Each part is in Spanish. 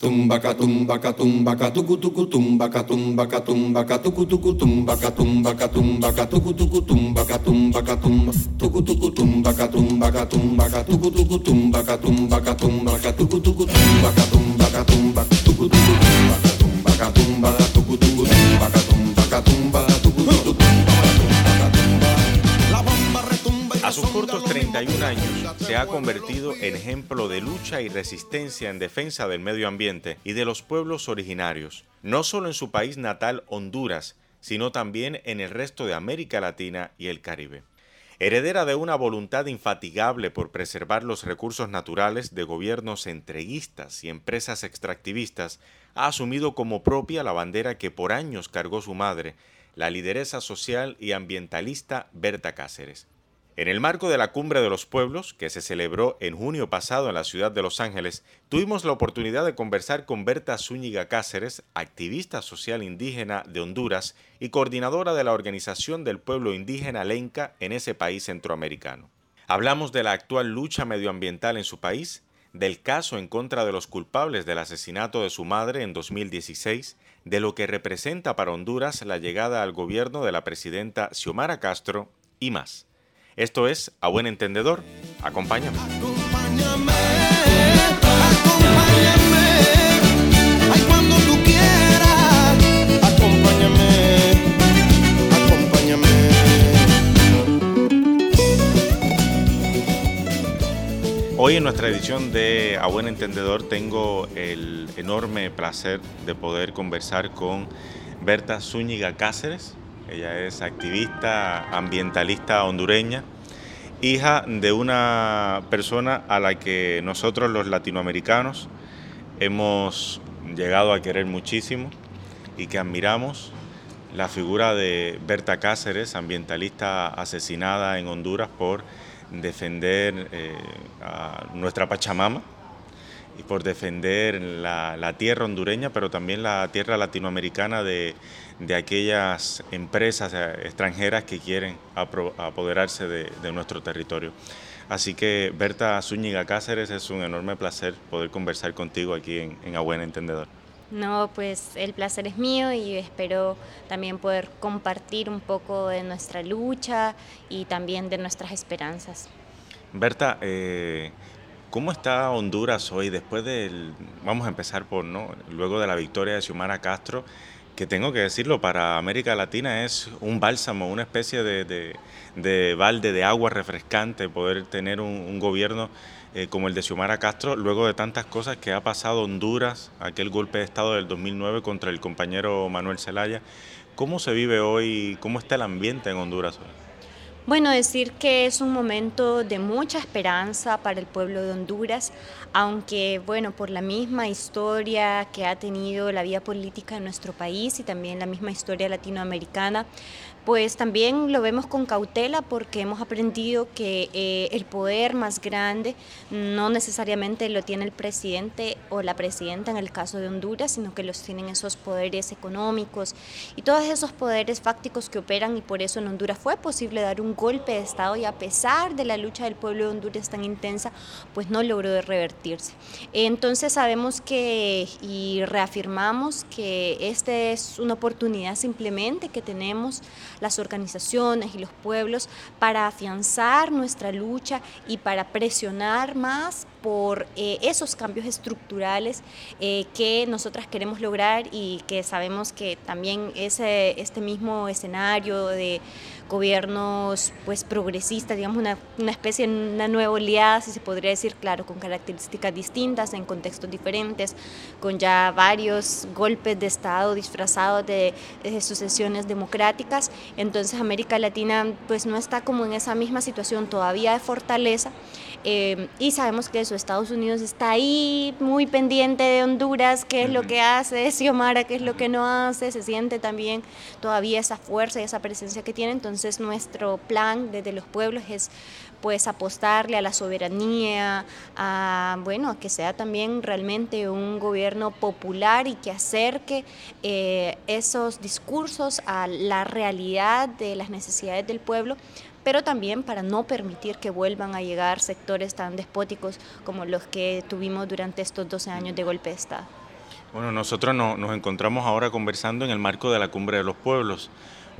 Tumbaca tumbaca tumbaca tucu tucu tumbaca tumbaca tumbaca tucu tucu tumbaca tumbaca tumbaca tuku tuku tumbaca tumbaca tumba tucu tucu tumbaca tumbaca tumbaca tucu tuku tumbaca tumbaca tumbaca tucu tucu tumbaca tumbaca tumbaca tuku tucu tumbaca tumbaca tumbaca 31 años, se ha convertido en ejemplo de lucha y resistencia en defensa del medio ambiente y de los pueblos originarios, no solo en su país natal Honduras, sino también en el resto de América Latina y el Caribe. Heredera de una voluntad infatigable por preservar los recursos naturales de gobiernos entreguistas y empresas extractivistas, ha asumido como propia la bandera que por años cargó su madre, la lideresa social y ambientalista Berta Cáceres. En el marco de la Cumbre de los Pueblos, que se celebró en junio pasado en la ciudad de Los Ángeles, tuvimos la oportunidad de conversar con Berta Zúñiga Cáceres, activista social indígena de Honduras y coordinadora de la Organización del Pueblo Indígena Lenca en ese país centroamericano. Hablamos de la actual lucha medioambiental en su país, del caso en contra de los culpables del asesinato de su madre en 2016, de lo que representa para Honduras la llegada al gobierno de la presidenta Xiomara Castro y más. Esto es A Buen Entendedor. Acompáñame. Acompáñame, acompáñame. Ay, cuando tú quieras. Acompáñame, acompáñame. Hoy en nuestra edición de A Buen Entendedor tengo el enorme placer de poder conversar con Berta Zúñiga Cáceres. Ella es activista ambientalista hondureña, hija de una persona a la que nosotros los latinoamericanos hemos llegado a querer muchísimo y que admiramos, la figura de Berta Cáceres, ambientalista asesinada en Honduras por defender eh, a nuestra Pachamama, y por defender la, tierra hondureña, pero también la tierra latinoamericana de, aquellas empresas eh, extranjeras que quieren apoderarse de, nuestro territorio. Así que Berta Zúñiga Cáceres, es un enorme placer poder conversar contigo aquí en, en A Buen Entendedor. No, pues el placer es mío y espero también poder compartir un poco de nuestra lucha y también de nuestras esperanzas. Berta, eh, ¿Cómo está Honduras hoy después del, vamos a empezar por, ¿no? Luego de la victoria de Xiomara Castro, que tengo que decirlo, para América Latina es un bálsamo, una especie de, balde de agua refrescante poder tener un, gobierno eh, como el de Xiomara Castro, luego de tantas cosas que ha pasado Honduras, aquel golpe de Estado del 2009 contra el compañero Manuel Zelaya. ¿Cómo se vive hoy? ¿Cómo está el ambiente en Honduras hoy? Bueno, decir que es un momento de mucha esperanza para el pueblo de Honduras, aunque, bueno, por la misma historia que ha tenido la vida política en nuestro país y también la misma historia latinoamericana, pues también lo vemos con cautela porque hemos aprendido que eh, el poder más grande no necesariamente lo tiene el presidente o la presidenta en el caso de Honduras, sino que los tienen esos poderes económicos y todos esos poderes fácticos que operan y por eso en Honduras fue posible dar un golpe de Estado y a pesar de la lucha del pueblo de Honduras tan intensa, pues no logró revertirse. Entonces sabemos que y reafirmamos que esta es una oportunidad simplemente que tenemos las organizaciones y los pueblos para afianzar nuestra lucha y para presionar más por eh, esos cambios estructurales eh, que nosotras queremos lograr y que sabemos que también ese, este mismo escenario de gobiernos pues progresistas, digamos una, una especie, una nueva oleada, si se podría decir, claro, con características distintas, en contextos diferentes, con ya varios golpes de Estado disfrazados de, sucesiones democráticas. Entonces América Latina pues no está como en esa misma situación todavía de fortaleza eh, y sabemos que eso, Estados Unidos está ahí muy pendiente de Honduras, qué es lo que hace, Xiomara, qué es lo que no hace, se siente también todavía esa fuerza y esa presencia que tiene, entonces entonces nuestro plan desde los pueblos es pues apostarle a la soberanía, a bueno, que sea también realmente un gobierno popular y que acerque eh, esos discursos a la realidad de las necesidades del pueblo, pero también para no permitir que vuelvan a llegar sectores tan despóticos como los que tuvimos durante estos 12 años de golpe de Estado. Bueno, nosotros nos encontramos ahora conversando en el marco de la Cumbre de los Pueblos,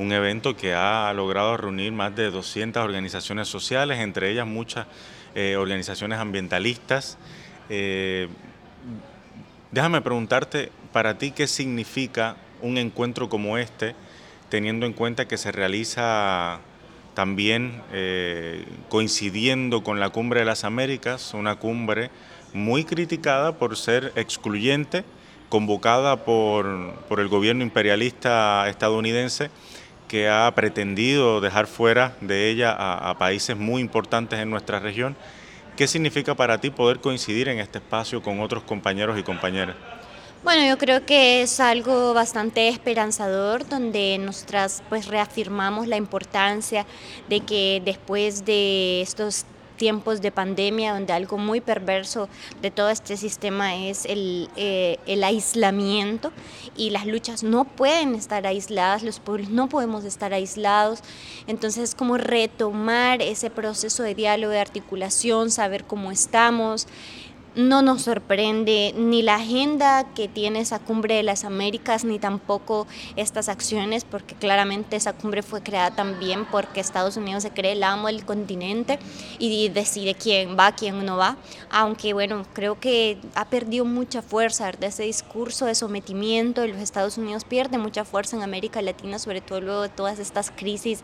un evento que ha logrado reunir más de 200 organizaciones sociales, entre ellas muchas eh, organizaciones ambientalistas. Eh, déjame preguntarte, para ti, ¿qué significa un encuentro como este, teniendo en cuenta que se realiza también eh, coincidiendo con la Cumbre de las Américas, una cumbre muy criticada por ser excluyente, convocada por, el gobierno imperialista estadounidense que ha pretendido dejar fuera de ella a, países muy importantes en nuestra región. ¿Qué significa para ti poder coincidir en este espacio con otros compañeros y compañeras? Bueno, yo creo que es algo bastante esperanzador donde nosotras pues reafirmamos la importancia de que después de estos tiempos de pandemia, donde algo muy perverso de todo este sistema es el, eh, el aislamiento y las luchas no pueden estar aisladas, los pueblos no podemos estar aislados. Entonces, es como retomar ese proceso de diálogo, de articulación, saber cómo estamos no nos sorprende ni la agenda que tiene esa cumbre de las Américas, ni tampoco estas acciones, porque claramente esa cumbre fue creada también porque Estados Unidos se cree el amo del continente y decide quién va, quién no va. Aunque bueno, creo que ha perdido mucha fuerza de ese discurso de sometimiento de los Estados Unidos, pierde mucha fuerza en América Latina, sobre todo luego de todas estas crisis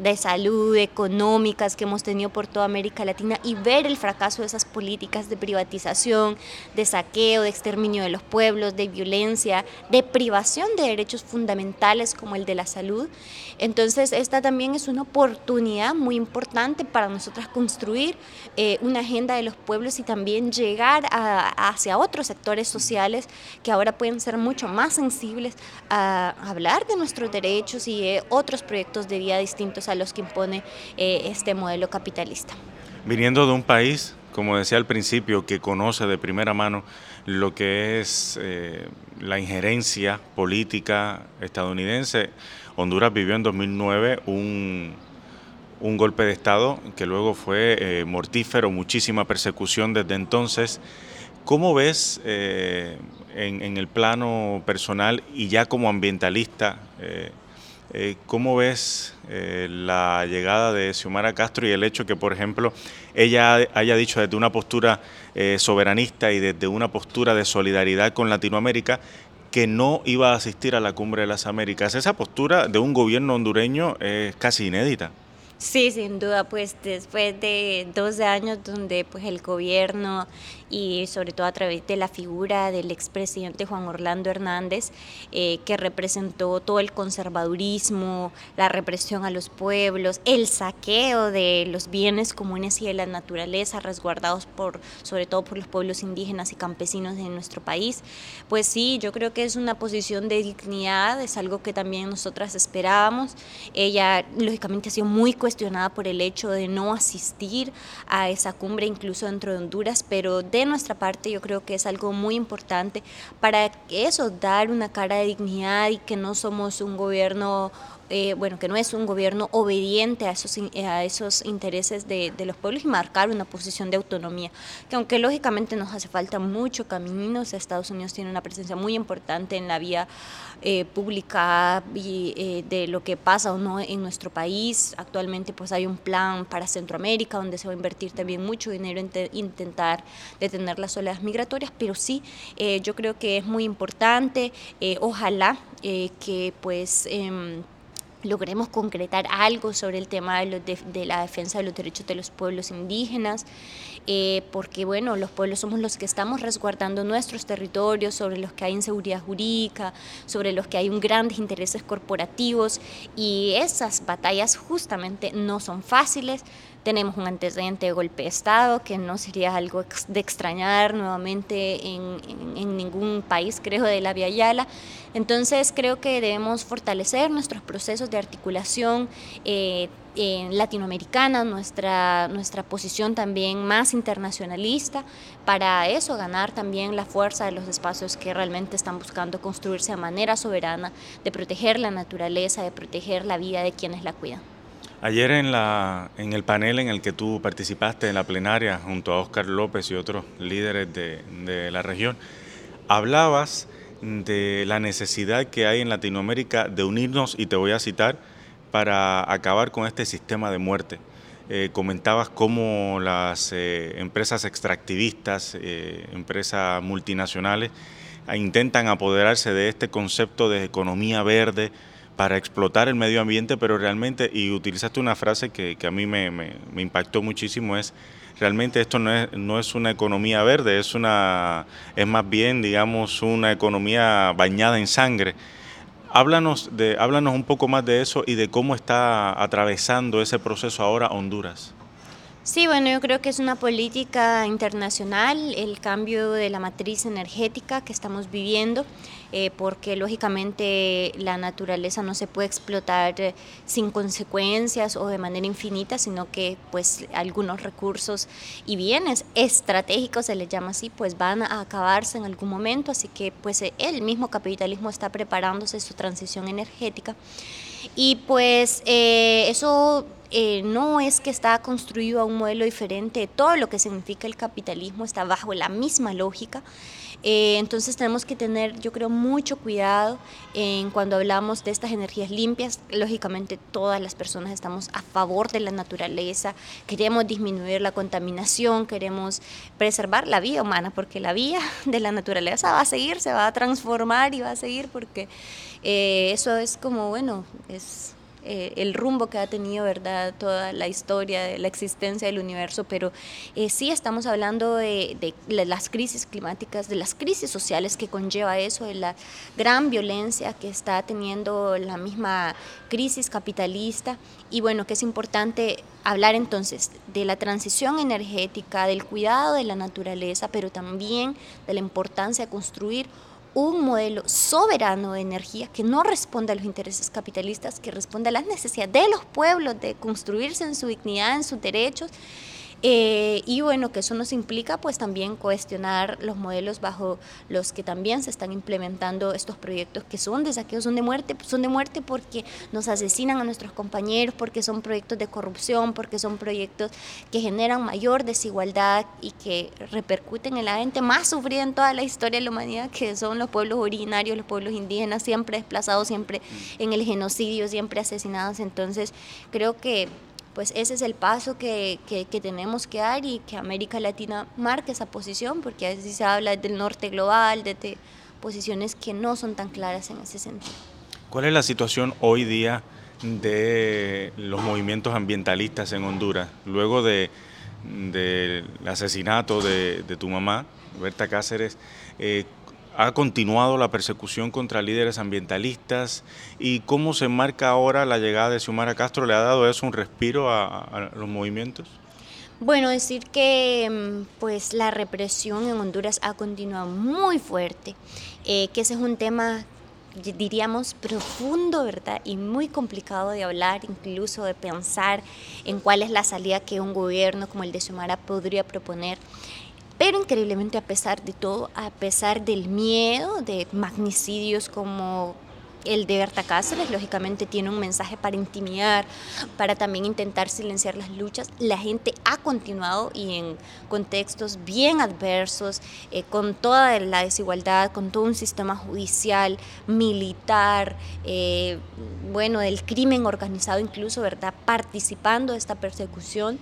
de salud, económicas que hemos tenido por toda América Latina y ver el fracaso de esas políticas de privatización de saqueo, de exterminio de los pueblos, de violencia, de privación de derechos fundamentales como el de la salud. Entonces, esta también es una oportunidad muy importante para nosotras construir eh, una agenda de los pueblos y también llegar hacia otros sectores sociales que ahora pueden ser mucho más sensibles a hablar de nuestros derechos y de otros proyectos de vida distintos a los que impone eh, este modelo capitalista. Viniendo de un país como decía al principio, que conoce de primera mano lo que es eh, la injerencia política estadounidense. Honduras vivió en 2009 un, un golpe de Estado que luego fue eh, mortífero, muchísima persecución desde entonces. ¿Cómo ves eh, en, el plano personal y ya como ambientalista, cómo ves la llegada de Xiomara Castro y el hecho que, por ejemplo, ella haya dicho desde una postura eh, soberanista y desde una postura de solidaridad con Latinoamérica que no iba a asistir a la Cumbre de las Américas. Esa postura de un gobierno hondureño es casi inédita. Sí, sin duda, pues después de 12 años donde pues el gobierno y sobre todo a través de la figura del expresidente Juan Orlando Hernández, eh, que representó todo el conservadurismo, la represión a los pueblos, el saqueo de los bienes comunes y de la naturaleza resguardados por, sobre todo por los pueblos indígenas y campesinos de nuestro país. Pues sí, yo creo que es una posición de dignidad, es algo que también nosotras esperábamos. Ella, lógicamente, ha sido muy cuestionada por el hecho de no asistir a esa cumbre, incluso dentro de Honduras, pero de nuestra parte yo creo que es algo muy importante para eso, dar una cara de dignidad y que no somos un gobierno eh, bueno, que no es un gobierno obediente a esos, a esos intereses de, los pueblos y marcar una posición de autonomía, que aunque lógicamente nos hace falta mucho camino, Estados Unidos tiene una presencia muy importante en la vía eh, pública y, eh, de lo que pasa o no en nuestro país. Actualmente pues hay un plan para Centroamérica donde se va a invertir también mucho dinero en intentar detener las oleadas migratorias, pero sí, yo creo que es muy importante, ojalá que pues... Em, logremos concretar algo sobre el tema de, la defensa de los derechos de los pueblos indígenas, eh, porque bueno, los pueblos somos los que estamos resguardando nuestros territorios, sobre los que hay inseguridad jurídica, sobre los que hay grandes intereses corporativos y esas batallas justamente no son fáciles. Tenemos un antecedente de golpe de Estado que no sería algo de extrañar nuevamente en, ningún país, creo, de la Via Yala. Entonces creo que debemos fortalecer nuestros procesos de articulación eh, latinoamericana, nuestra, nuestra posición también más internacionalista, para eso ganar también la fuerza de los espacios que realmente están buscando construirse de manera soberana, de proteger la naturaleza, de proteger la vida de quienes la cuidan. Ayer en, el panel en el que tú participaste en la plenaria junto a Óscar López y otros líderes de, de la región, hablabas de la necesidad que hay en Latinoamérica de unirnos, y te voy a citar, para acabar con este sistema de muerte. Eh, comentabas cómo las eh, empresas extractivistas, eh, empresas multinacionales, intentan apoderarse de este concepto de economía verde para explotar el medio ambiente, pero realmente, y utilizaste una frase que, a mí me, me impactó muchísimo, es realmente esto no es, no es una economía verde, es, una, es más bien, digamos, una economía bañada en sangre. Háblanos, de, háblanos un poco más de eso y de cómo está atravesando ese proceso ahora Honduras. Sí, bueno, yo creo que es una política internacional el cambio de la matriz energética que estamos viviendo, eh, porque lógicamente la naturaleza no se puede explotar eh, sin consecuencias o de manera infinita, sino que pues algunos recursos y bienes estratégicos, se les llama así, pues van a acabarse en algún momento, así que pues el mismo capitalismo está preparándose su transición energética. Y pues eh, eso eh, no es que está construido a un modelo diferente, todo lo que significa el capitalismo está bajo la misma lógica. Eh, entonces tenemos que tener, yo creo, mucho cuidado en cuando hablamos de estas energías limpias. Lógicamente todas las personas estamos a favor de la naturaleza, queremos disminuir la contaminación, queremos preservar la vida humana, porque la vida de la naturaleza va a seguir, se va a transformar y va a seguir porque eh, eso es como, bueno, es eh, el rumbo que ha tenido, ¿verdad? Toda la historia de la existencia del universo, pero eh, sí estamos hablando de, de, las crisis climáticas, de las crisis sociales que conlleva eso, de la gran violencia que está teniendo la misma crisis capitalista y bueno, que es importante hablar entonces de la transición energética, del cuidado de la naturaleza, pero también de la importancia de construir un modelo soberano de energía que no responde a los intereses capitalistas, que responde a las necesidades de los pueblos de construirse en su dignidad, en sus derechos eh, y bueno, que eso nos implica pues también cuestionar los modelos bajo los que también se están implementando estos proyectos que son de saqueo, son de muerte, son de muerte porque nos asesinan a nuestros compañeros, porque son proyectos de corrupción, porque son proyectos que generan mayor desigualdad y que repercuten en la gente más sufrida en toda la historia de la humanidad, que son los pueblos originarios, los pueblos indígenas, siempre desplazados, siempre en el genocidio, siempre asesinados. Entonces creo que pues ese es el paso que, tenemos que dar y que América Latina marque esa posición, porque a veces se habla del norte global, de, posiciones que no son tan claras en ese sentido. ¿Cuál es la situación hoy día de los movimientos ambientalistas en Honduras? Luego del asesinato de, tu mamá, Berta Cáceres, eh, ha continuado la persecución contra líderes ambientalistas y cómo se marca ahora la llegada de Xiomara Castro, ¿le ha dado eso un respiro a, los movimientos? Bueno, decir que mm, pues la represión en Honduras ha continuado muy fuerte, eh, que ese es un tema diríamos profundo, ¿verdad? Y muy complicado de hablar, incluso de pensar en cuál es la salida que un gobierno como el de Xiomara podría proponer. Pero increíblemente a pesar de todo, a pesar del miedo de magnicidios como el de Berta Cáceres, lógicamente tiene un mensaje para intimidar, para también intentar silenciar las luchas. La gente ha continuado y en contextos bien adversos, eh, con toda la desigualdad, con todo un sistema judicial, militar, eh, bueno, del crimen organizado incluso, ¿verdad? Participando de esta persecución.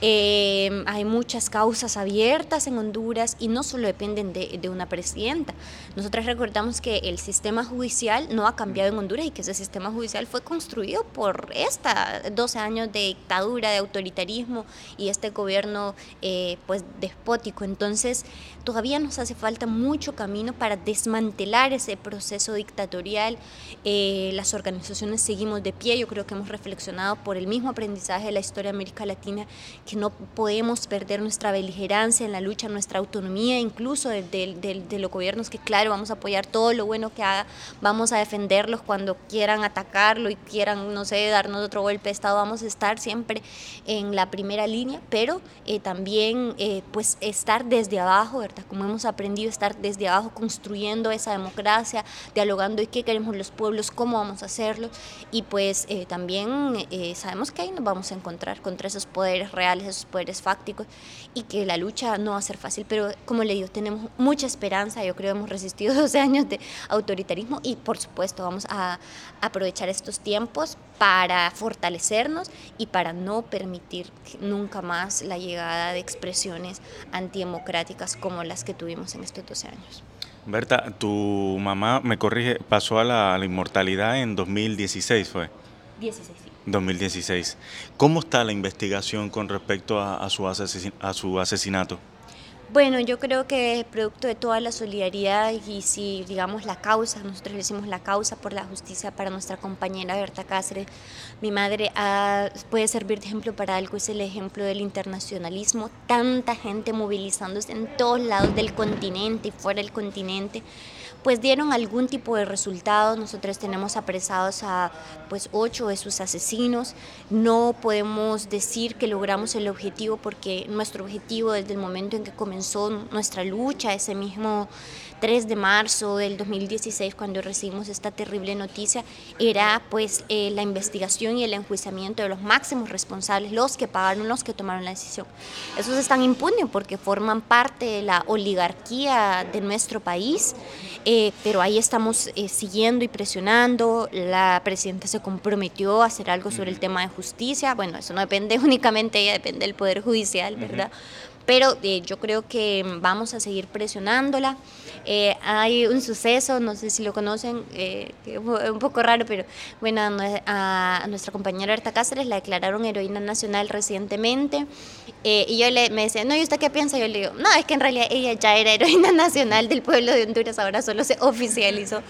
Eh, hay muchas causas abiertas en Honduras y no solo dependen de, una presidenta. Nosotros recordamos que el sistema judicial no ha cambiado en Honduras y que ese sistema judicial fue construido por esta 12 años de dictadura, de autoritarismo y este gobierno eh, pues despótico. Entonces todavía nos hace falta mucho camino para desmantelar ese proceso dictatorial. Eh, las organizaciones seguimos de pie. Yo creo que hemos reflexionado por el mismo aprendizaje de la historia de América Latina que no podemos perder nuestra beligerancia en la lucha, nuestra autonomía, incluso de, de, los gobiernos, que claro, vamos a apoyar todo lo bueno que haga, vamos a defenderlos cuando quieran atacarlo y quieran, no sé, darnos otro golpe de Estado, vamos a estar siempre en la primera línea, pero eh, también eh, pues estar desde abajo, ¿verdad? Como hemos aprendido, estar desde abajo construyendo esa democracia, dialogando y qué queremos los pueblos, cómo vamos a hacerlo, y pues eh, también sabemos que ahí nos vamos a encontrar contra esos poderes reales judiciales, esos poderes fácticos, y que la lucha no va a ser fácil, pero como le digo, tenemos mucha esperanza, yo creo que hemos resistido 12 años de autoritarismo y por supuesto vamos a aprovechar estos tiempos para fortalecernos y para no permitir nunca más la llegada de expresiones antidemocráticas como las que tuvimos en estos 12 años. Berta, tu mamá, me corrige, pasó a la, inmortalidad en 2016, ¿fue? 16, sí. 2016. ¿Cómo está la investigación con respecto a, su, asesinato? Bueno, yo creo que es producto de toda la solidaridad y si, digamos, la causa, nosotros decimos la causa por la justicia para nuestra compañera Berta Cáceres, mi madre puede servir de ejemplo para algo, es el ejemplo del internacionalismo, tanta gente movilizándose en todos lados del continente y fuera del continente pues dieron algún tipo de resultado. Nosotros tenemos apresados a pues ocho de sus asesinos. No podemos decir que logramos el objetivo porque nuestro objetivo desde el momento en que comenzó nuestra lucha, ese mismo 3 de marzo del 2016, cuando recibimos esta terrible noticia, era pues eh, la investigación y el enjuiciamiento de los máximos responsables, los que pagaron, los que tomaron la decisión. Esos están impunes porque forman parte de la oligarquía de nuestro país, eh, pero ahí estamos eh, siguiendo y presionando. La presidenta se comprometió a hacer algo sobre el tema de justicia. Bueno, eso no depende únicamente de ella, depende del Poder Judicial, ¿verdad? Pero eh, yo creo que vamos a seguir presionándola. Eh, hay un suceso, no sé si lo conocen, eh, un poco raro, pero bueno, a, nuestra compañera Berta Cáceres la declararon heroína nacional recientemente y yo le, me decía, no, ¿y usted qué piensa? Yo le digo, no, es que en realidad ella ya era heroína nacional del pueblo de Honduras, ahora solo se oficializó.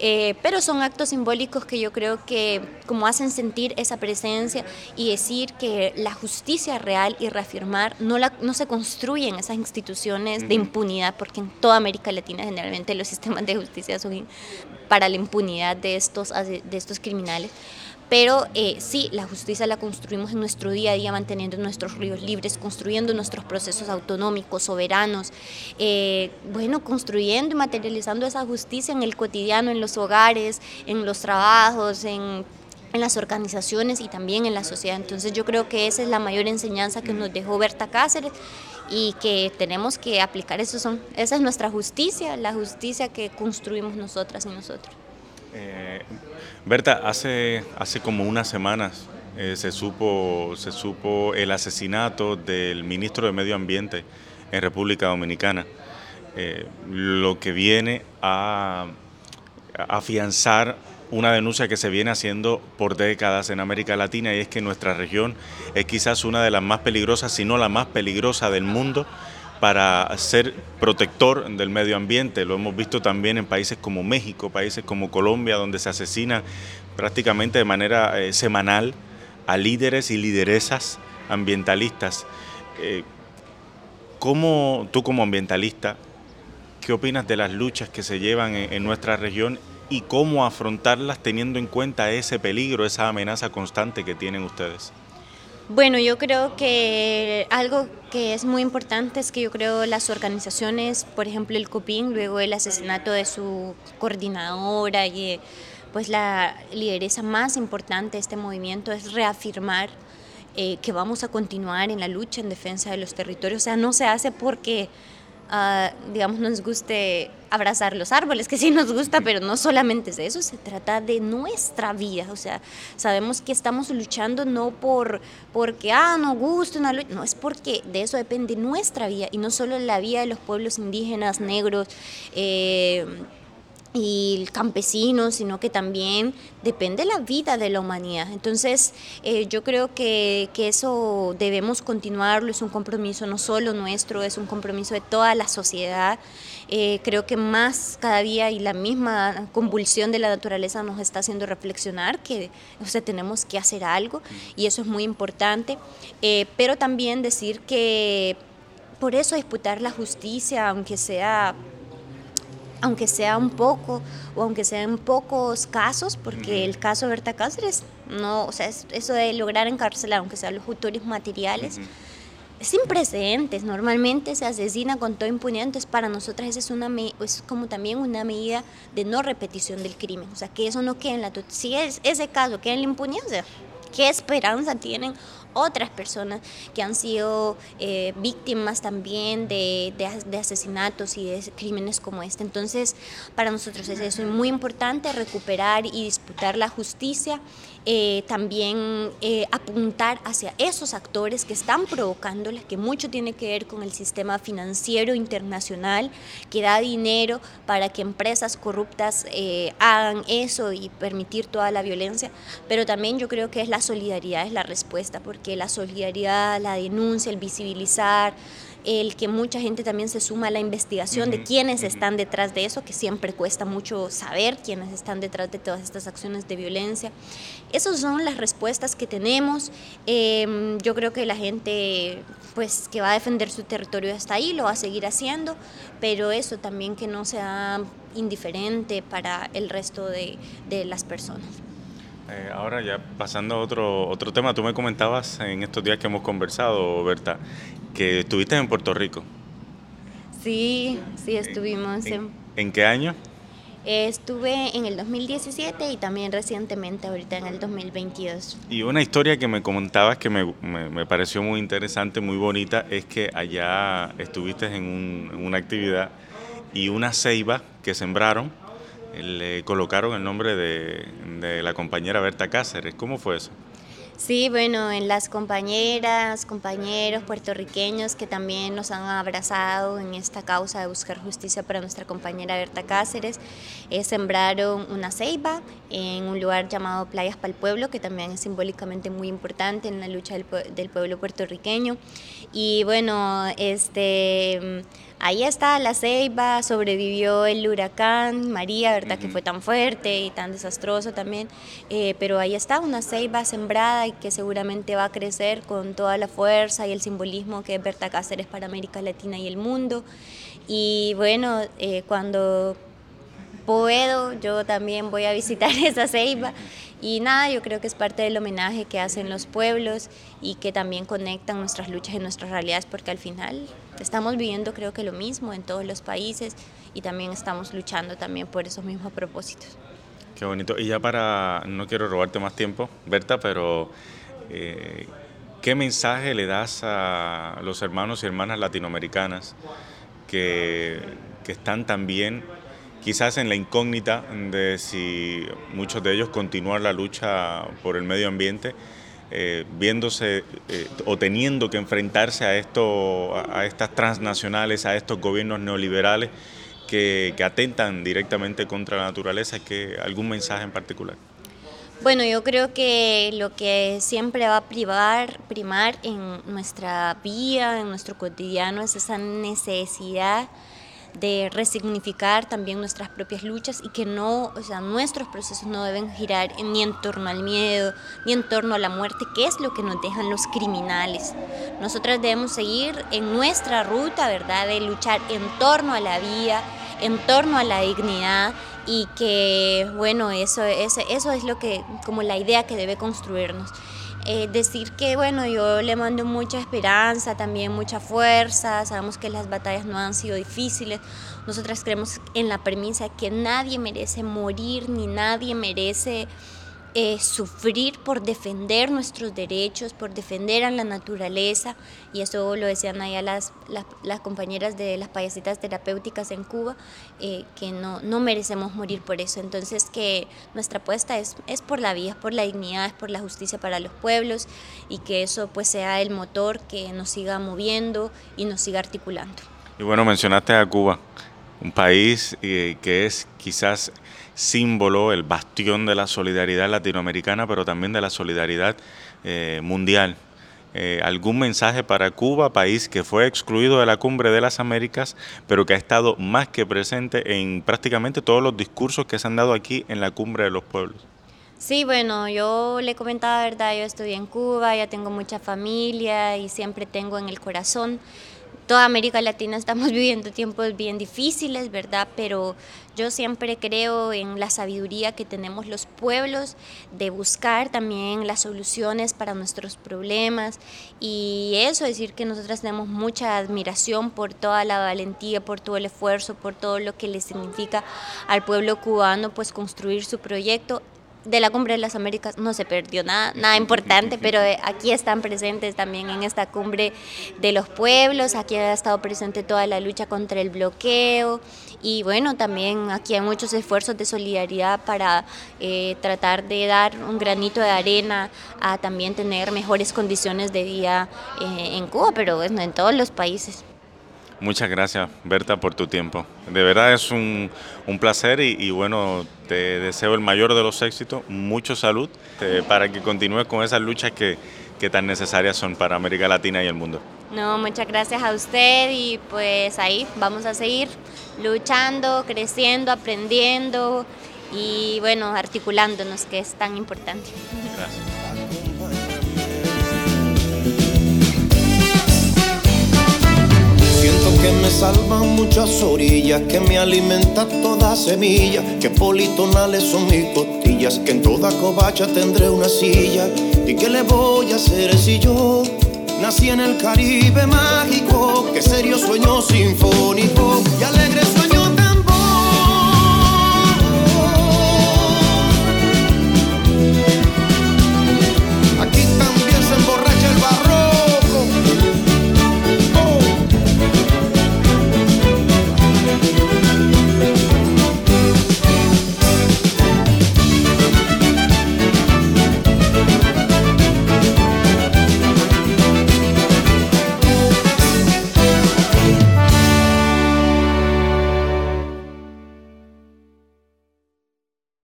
Eh, pero son actos simbólicos que yo creo que como hacen sentir esa presencia y decir que la justicia real y reafirmar no, la, no se construyen esas instituciones de impunidad, porque en toda América Latina generalmente los sistemas de justicia son para la impunidad de estos, de estos criminales pero eh, sí, la justicia la construimos en nuestro día a día, manteniendo nuestros ríos libres, construyendo nuestros procesos autonómicos, soberanos, eh, bueno, construyendo y materializando esa justicia en el cotidiano, en los hogares, en los trabajos, en las organizaciones y también en la sociedad. Entonces yo creo que esa es la mayor enseñanza que nos dejó Berta Cáceres y que tenemos que aplicar. Eso son, esa es nuestra justicia, la justicia que construimos nosotras y nosotros. Eh, Berta, hace, hace como unas semanas eh, se, supo, se supo el asesinato del ministro de Medio Ambiente en República Dominicana, eh, lo que viene a, afianzar una denuncia que se viene haciendo por décadas en América Latina y es que nuestra región es quizás una de las más peligrosas, si no la más peligrosa del mundo para ser protector del medio ambiente. Lo hemos visto también en países como México, países como Colombia, donde se asesina prácticamente de manera eh, semanal a líderes y lideresas ambientalistas. Eh, ¿Cómo tú como ambientalista, qué opinas de las luchas que se llevan en nuestra región y cómo afrontarlas teniendo en cuenta ese peligro, esa amenaza constante que tienen ustedes? Bueno, yo creo que algo que es muy importante es que yo creo las organizaciones, por ejemplo el COPIN, luego el asesinato de su coordinadora y pues la lideresa más importante de este movimiento es reafirmar eh, que vamos a continuar en la lucha en defensa de los territorios. O sea, no se hace porque uh, digamos, nos guste abrazar los árboles, que sí nos gusta, pero no solamente es eso, se trata de nuestra vida, o sea, sabemos que estamos luchando no por porque, ah, nos gusta una lucha, no, es porque de eso depende nuestra vida, y no solo la vida de los pueblos indígenas, negros, eh, y campesinos, sino que también depende de la vida de la humanidad. Entonces, eh, yo creo que, que, eso debemos continuarlo, es un compromiso no solo nuestro, es un compromiso de toda la sociedad. Eh, creo que más cada día y la misma convulsión de la naturaleza nos está haciendo reflexionar que o sea, tenemos que hacer algo y eso es muy importante, eh, pero también decir que por eso disputar la justicia, aunque sea aunque sea un poco o aunque sean pocos casos, porque el caso de Berta Cáceres, no, o sea, eso de lograr encarcelar, aunque sean los autores materiales, es sin precedentes. Normalmente se asesina con toda impunidad, entonces para nosotras esa es, una, es como también una medida de no repetición del crimen, o sea, que eso no quede en la... Si es, ese caso queda en la impunidad, o sea, ¿qué esperanza tienen otras personas que han sido eh, víctimas también de, de, asesinatos y de crímenes como este. Entonces, para nosotros es eso, muy importante recuperar y disputar la justicia, eh, también eh, apuntar hacia esos actores que están provocándola, que mucho tiene que ver con el sistema financiero internacional, que da dinero para que empresas corruptas hagan eso y permitir toda la violencia, pero también yo creo que es la solidaridad, es la respuesta, porque la solidaridad, la denuncia, el visibilizar, el que mucha gente también se suma a la investigación de quiénes están detrás de eso, que siempre cuesta mucho saber quiénes están detrás de todas estas acciones de violencia. Esas son las respuestas que tenemos. Em, yo creo que la gente pues, que va a defender su territorio hasta ahí lo va a seguir haciendo, pero eso también que no sea indiferente para el resto de, de las personas. Eh, ahora ya pasando a otro, otro tema, tú me comentabas en estos días que hemos conversado, Berta, que estuviste en Puerto Rico. Sí, sí, estuvimos. ¿En, en, qué año? estuve en el 2017 y también recientemente ahorita en el 2022. Y una historia que me comentabas que me, me, pareció muy interesante, muy bonita, es que allá estuviste en, en una actividad y una ceiba que sembraron le colocaron el nombre de, la compañera Berta Cáceres. ¿Cómo fue eso? Sí, bueno, en las compañeras, compañeros puertorriqueños que también nos han abrazado en esta causa de buscar justicia para nuestra compañera Berta Cáceres, eh, sembraron una ceiba en un lugar llamado Playas para el Pueblo, que también es simbólicamente muy importante en la lucha del, del pueblo puertorriqueño. Y bueno, este Ahí está la ceiba, sobrevivió el huracán María, ¿verdad? Que fue tan fuerte y tan desastroso también. Eh, pero ahí está una ceiba sembrada que seguramente va a crecer con toda la fuerza y el simbolismo que es Berta Cáceres para América Latina y el mundo. Y bueno, eh, cuando puedo, yo también voy a visitar esa ceiba. Y nada, yo creo que es parte del homenaje que hacen los pueblos y que también conectan nuestras luchas y nuestras realidades, porque al final estamos viviendo creo que lo mismo en todos los países y también estamos luchando también por esos mismos propósitos. Qué bonito. Y ya para, no quiero robarte más tiempo, Berta, pero eh, ¿qué mensaje le das a los hermanos y hermanas latinoamericanas que, que están también quizás en la incógnita de si muchos de ellos continúan la lucha por el medio ambiente, eh, viéndose eh, o teniendo que enfrentarse a, esto, a estas transnacionales, a estos gobiernos neoliberales que, atentan directamente contra la naturaleza, que algún mensaje en particular. Bueno, yo creo que lo que siempre va a privar, primar en nuestra vida, en nuestro cotidiano, es esa necesidad de resignificar también nuestras propias luchas y que no, o sea, nuestros procesos no deben girar ni en torno al miedo, ni en torno a la muerte, que es lo que nos dejan los criminales. Nosotras debemos seguir en nuestra ruta, ¿verdad?, de luchar en torno a la vida, en torno a la dignidad y que, bueno, eso, eso, eso es lo que, como la idea que debe construirnos. Eh, decir que, bueno, yo le mando mucha esperanza, también mucha fuerza, sabemos que las batallas no han sido difíciles, nosotras creemos en la premisa que nadie merece morir ni nadie merece eh, sufrir por defender nuestros derechos, por defender a la naturaleza, y eso lo decían allá las, las, compañeras de las payasitas terapéuticas en Cuba, eh, que no, no merecemos morir por eso. Entonces que nuestra apuesta es, es por la vida, es por la dignidad, es por la justicia para los pueblos, y que eso pues sea el motor que nos siga moviendo y nos siga articulando. Y bueno, mencionaste a Cuba, un país eh, que es quizás símbolo, el bastión de la solidaridad latinoamericana, pero también de la solidaridad eh, mundial. Eh, ¿Algún mensaje para Cuba, país que fue excluido de la cumbre de las Américas, pero que ha estado más que presente en prácticamente todos los discursos que se han dado aquí en la cumbre de los pueblos? Sí, bueno, yo le comentaba, ¿verdad? Yo estoy en Cuba, ya tengo mucha familia y siempre tengo en el corazón toda América Latina estamos viviendo tiempos bien difíciles, ¿verdad? Pero yo siempre creo en la sabiduría que tenemos los pueblos de buscar también las soluciones para nuestros problemas y eso, decir que nosotras tenemos mucha admiración por toda la valentía, por todo el esfuerzo, por todo lo que le significa al pueblo cubano pues construir su proyecto de la Cumbre de las Américas no se perdió nada, nada importante, pero eh, aquí están presentes también en esta cumbre de los pueblos, aquí ha estado presente toda la lucha contra el bloqueo y bueno, también aquí hay muchos esfuerzos de solidaridad para eh, tratar de dar un granito de arena a también tener mejores condiciones de vida eh, en Cuba, pero bueno, en todos los países. Muchas gracias, Berta, por tu tiempo. De verdad es un, un placer y, bueno, te deseo el mayor de los éxitos, mucho salud eh, para que continúes con esas luchas que, que tan necesarias son para América Latina y el mundo. No, muchas gracias a usted y pues ahí vamos a seguir luchando, creciendo, aprendiendo y bueno, articulándonos, que es tan importante. Gracias. Que me salvan muchas orillas, que me alimenta toda semilla, que politonales son mis costillas, que en toda covacha tendré una silla. ¿Y qué le voy a hacer si yo nací en el Caribe mágico? Que serio sueño sinfónico y alegre